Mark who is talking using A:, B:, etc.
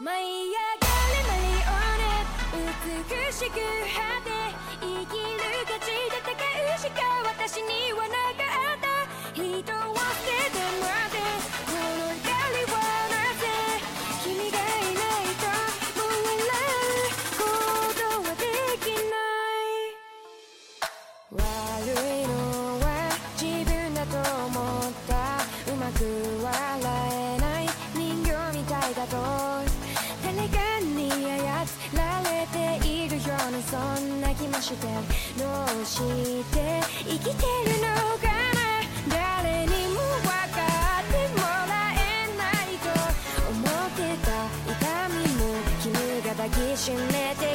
A: 舞い上がれマリオネ美しく果て生きる価値で高いしか私にはなかった人を捨ててもらってこの怒りはなぜ君がいないともう笑うことはできない。悪いのは自分だと思った。うまく笑えそんな気もしてどうして生きてるのかな誰にも分かってもらえないと思ってた痛みも君が抱きしめて